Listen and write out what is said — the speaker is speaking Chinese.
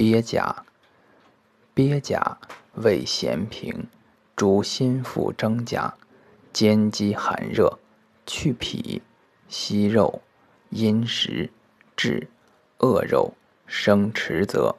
鳖甲。鳖甲味咸平，主心腹征甲，煎积寒热，去脾，息肉，阴实，治恶肉，生迟泽。